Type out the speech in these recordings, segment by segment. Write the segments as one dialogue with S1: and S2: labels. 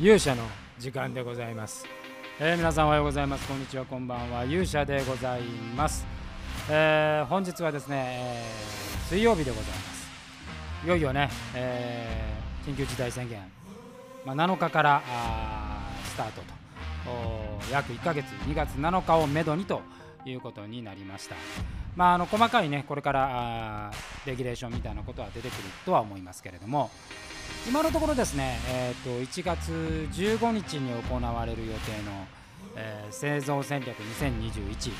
S1: 勇者の時間でございます、えー皆さんおはようございます。こんにちは。こんばんは。勇者でございます、えー本日はですね、えー水曜日でございます。いよいよね、えー緊急事態宣言、まあ、7日からあスタートと。おー約1ヶ月2月7日をめどにということになりました。まあ、あの細かいねこれからあレギュレーションみたいなことは出てくるとは思いますけれども今のところですね、えー、と1月15日に行われる予定の、えー製造戦略2021、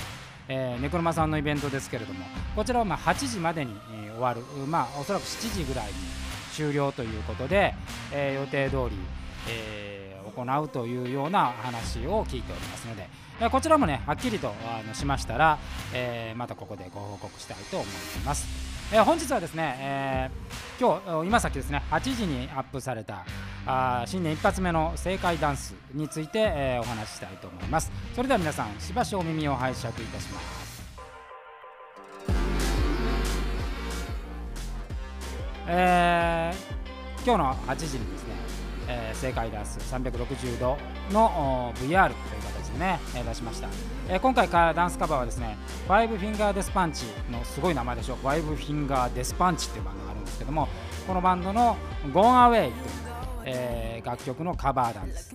S1: えーネクロマさんのイベントですけれどもこちらはまあ8時までに、えー終わる、まあ、おそらく7時ぐらいに終了ということで、えー予定通り、え行うというような話を聞いておりますので、えこちらもねはっきりとあのしましたら、えまたここでご報告したいと思います。え本日はですね、えー今日今さっきですね8時にアップされたあ新年一発目の正解ダンスについて、えーお話ししたいと思います。それでは皆さんしばしお耳を拝借いたします。えー今日の8時にですね、えー正解ダンス360度のお VR という形でね、えー出しました、えー今回からダンスカバーはですね5フィンガーデスパンチのすごい名前でしょ5フィンガーデスパンチっていうバンドですけどもこのバンドの Gone Away という、えー楽曲のカバー弾です。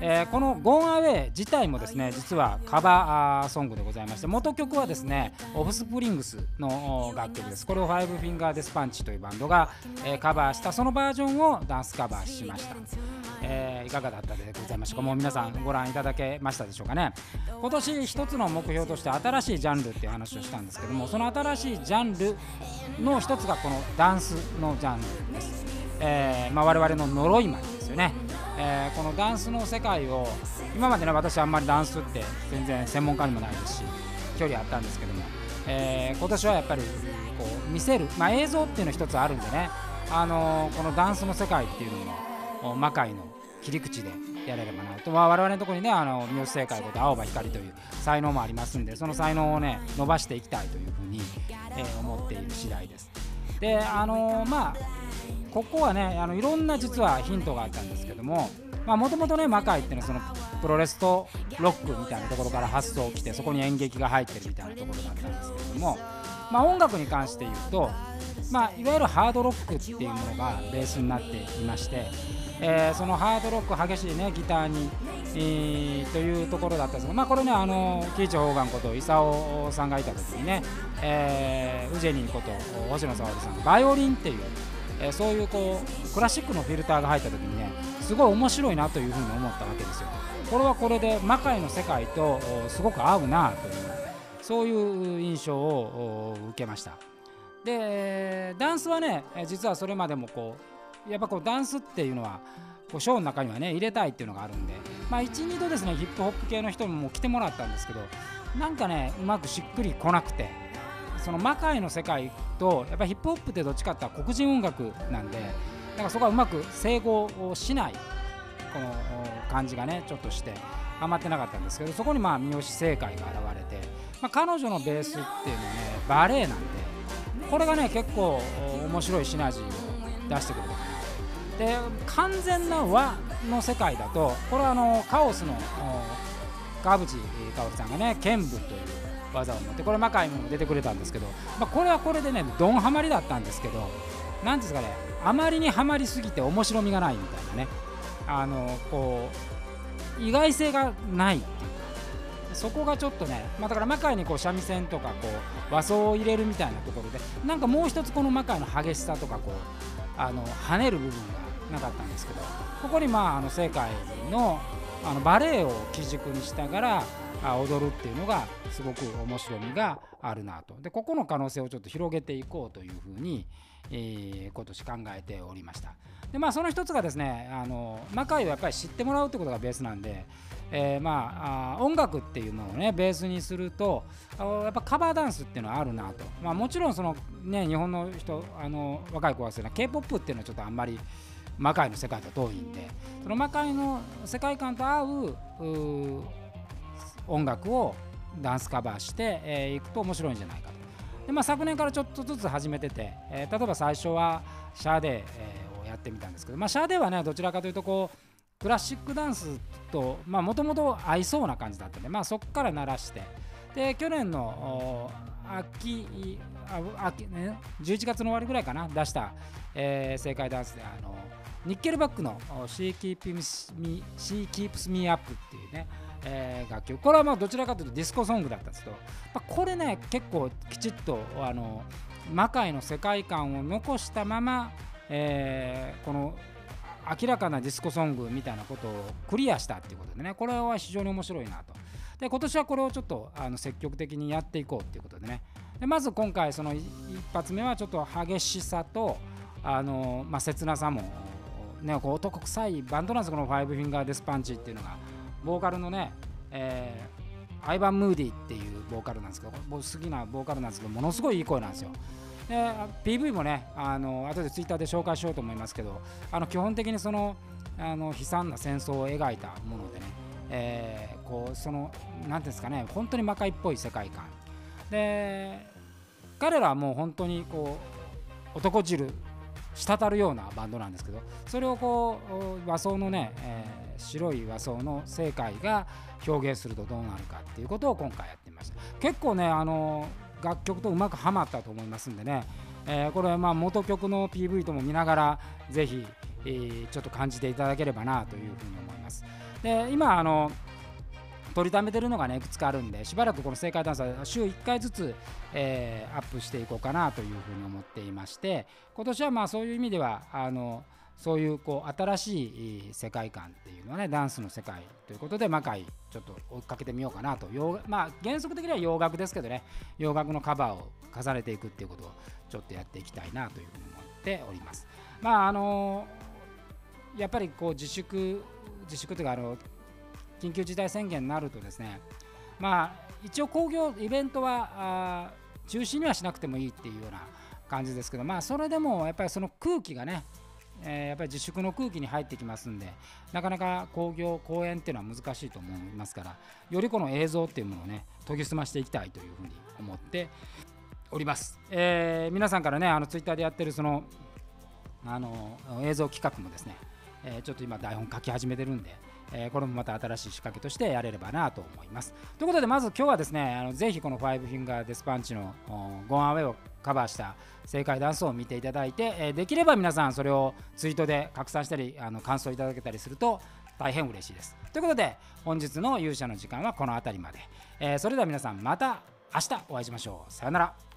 S1: えーこの Gone Away 自体もですね実はカバーソングでございまして元曲はですねオフスプリングスの楽曲です。これを5フィンガーデスパンチというバンドが、えーカバーしたそのバージョンをダンスカバーしました、えーいかがだったでございましょうか。もう皆さんご覧いただけましたでしょうかね。今年一つの目標として新しいジャンルっていう話をしたんですけどもその新しいジャンルの一つがこのダンスのジャンルです、えーまあ、我々の呪いまでですよね、えーこのダンスの世界を今までね私あんまりダンスって全然専門家にもないですし距離あったんですけども、えー今年はやっぱりこう見せる、まあ、映像っていうの一つあるんでね、あのーこのダンスの世界っていうのをお魔界の切り口でやれればなと、まあ、我々のところにねあの三好正解こと青葉光という才能もありますんでその才能をね伸ばしていきたいというふうに、えー思っている次第です。であのーまあここはねあのいろんな実はヒントがあったんですけどももともとね魔界っていうのはそのプロレスとロックみたいなところから発想をきてそこに演劇が入ってるみたいなところだったんですけども、まあ、音楽に関して言うと、まあ、いわゆるハードロックっていうものがベースになっていまして、えーそのハードロック激しいねギターに、えーというところだったんですが、まあ、これねあの喜一方眼こと功さんがいた時にね、えーウジェニーこと星野沙織さんバイオリンっていうえーそういうこうクラシックのフィルターが入った時にねすごい面白いなというふうに思ったわけですよ。これはこれで魔界の世界とすごく合うなというそういう印象を受けました。でダンスはね実はそれまでもこうやっぱこうダンスっていうのはこうショーの中にはね入れたいっていうのがあるんでまあ12度ですねヒップホップ系の人にも来てもらったんですけどなんかねうまくしっくりこなくてその魔界の世界とやっぱヒップホップってどっちかっていうと黒人音楽なんでだからそこはうまく整合をしないこの感じがねちょっとしてハマってなかったんですけどそこにまあ三好正解が現れて、まあ、彼女のベースっていうのはねバレエなんでこれがね結構面白いシナジーを出してくれるで完全な和の世界だとこれはあのカオスの川淵香織さんがね剣舞という技を持ってこれ魔界も出てくれたんですけど、まあ、これはこれでねドンハマりだったんですけど何ですかねあまりにはまりすぎて面白みがないみたいなねあのこう意外性がないっていうそこがちょっとね、まあ、だから魔界にこう三味線とかこう和装を入れるみたいなところでなんかもう一つこの魔界の激しさとかこうあの跳ねる部分がなかったんですけどここにまああの世界のあのバレエを基軸にしながら踊るっていうのがすごく面白みがあるなと。でここの可能性をちょっと広げていこうというふうに、えー今年考えておりました。でまあその一つがですねあの魔界をやっぱり知ってもらうってことがベースなんで、えーまああ音楽っていうものをねベースにするとやっぱカバーダンスっていうのはあるなと、まあ、もちろんそのね日本の人あの若い子はする K-POP っていうのはちょっとあんまり魔界の世界と遠いんでその魔界の世界観と合うう音楽をダンスカバーしてい、えーいくと面白いんじゃないかと。で、まあ、昨年からちょっとずつ始めてて、えー例えば最初はシャーデー、やってみたんですけど、まあ、シャーデーはねどちらかというとこうクラシックダンスともともと合いそうな感じだったんで、まあ、そこから慣らしてで去年の秋秋、ね、11月の終わりぐらいかな出した、えー、 SEIKAIDANCE であのニッケルバックの She Keeps Me, She Keeps Me Up っていうね、えー、楽曲。これはまあどちらかというとディスコソングだったんですけど、まあ、これね結構きちっとあの魔界の世界観を残したまま、えー、この明らかなディスコソングみたいなことをクリアしたっていうことでねこれは非常に面白いなと。で今年はこれをちょっとあの積極的にやっていこうっていうことでね。でまず今回その一発目はちょっと激しさとあの、まあ、切なさも、ね、こう男臭いバンドなんですこのファイブフィンガーデスパンチっていうのがボーカルのね、えー、アイバン・ムーディっていうボーカルなんですけど僕好きなボーカルなんですけどものすごいいい声なんですよ。で PV もねあの後でツイッターで紹介しようと思いますけどあの基本的にそのあの悲惨な戦争を描いたものでね、えー、こうその何ていうんですかね本当に魔界っぽい世界観。で彼らはもう本当にこう男汁滴るようなバンドなんですけどそれをこう和装のね、えー、白い和装の正解が表現するとどうなるかっていうことを今回やってみました結構ねあの楽曲とうまくはまったと思いますんでね、えー、これはまあ元曲の PV とも見ながらぜひ、えー、ちょっと感じていただければなというふうに思います。で今あの取りためてるのがねいくつかあるんでしばらくこの正解ダンサー週1回ずつ、えー、アップしていこうかなというふうに思っていまして今年はまあそういう意味ではあのそういうこう新しい世界観っていうのはねダンスの世界ということで魔界ちょっと追っかけてみようかなと。まあ原則的には洋楽ですけどね洋楽のカバーを重ねていくっていうことをちょっとやっていきたいなというふうに思っております。まああのやっぱりこう自粛自粛というかあの緊急事態宣言になるとですねまあ一応工業イベントは中止にはしなくてもいいっていうような感じですけどまあそれでもやっぱりその空気がねえー、やっぱり自粛の空気に入ってきますんでなかなか興行公演っていうのは難しいと思いますからよりこの映像っていうものをね研ぎ澄ましていきたいというふうに思っております、えー、皆さんからねあのツイッターでやってるそのあの映像企画もですね、えー、ちょっと今台本書き始めてるんでえ、これもまた新しい仕掛けとしてやれればなと思います。ということで、まず今日はですね、あのぜひこの5フィンガーデスパンチのゴンアウェイをカバーした正解ダンスを見ていただいて、え、できれば皆さんそれをツイートで拡散したり、あの感想いただけたりすると大変嬉しいです。ということで、本日の勇者の時間はこの辺りまで。え、それでは皆さんまた明日お会いしましょう。さようなら。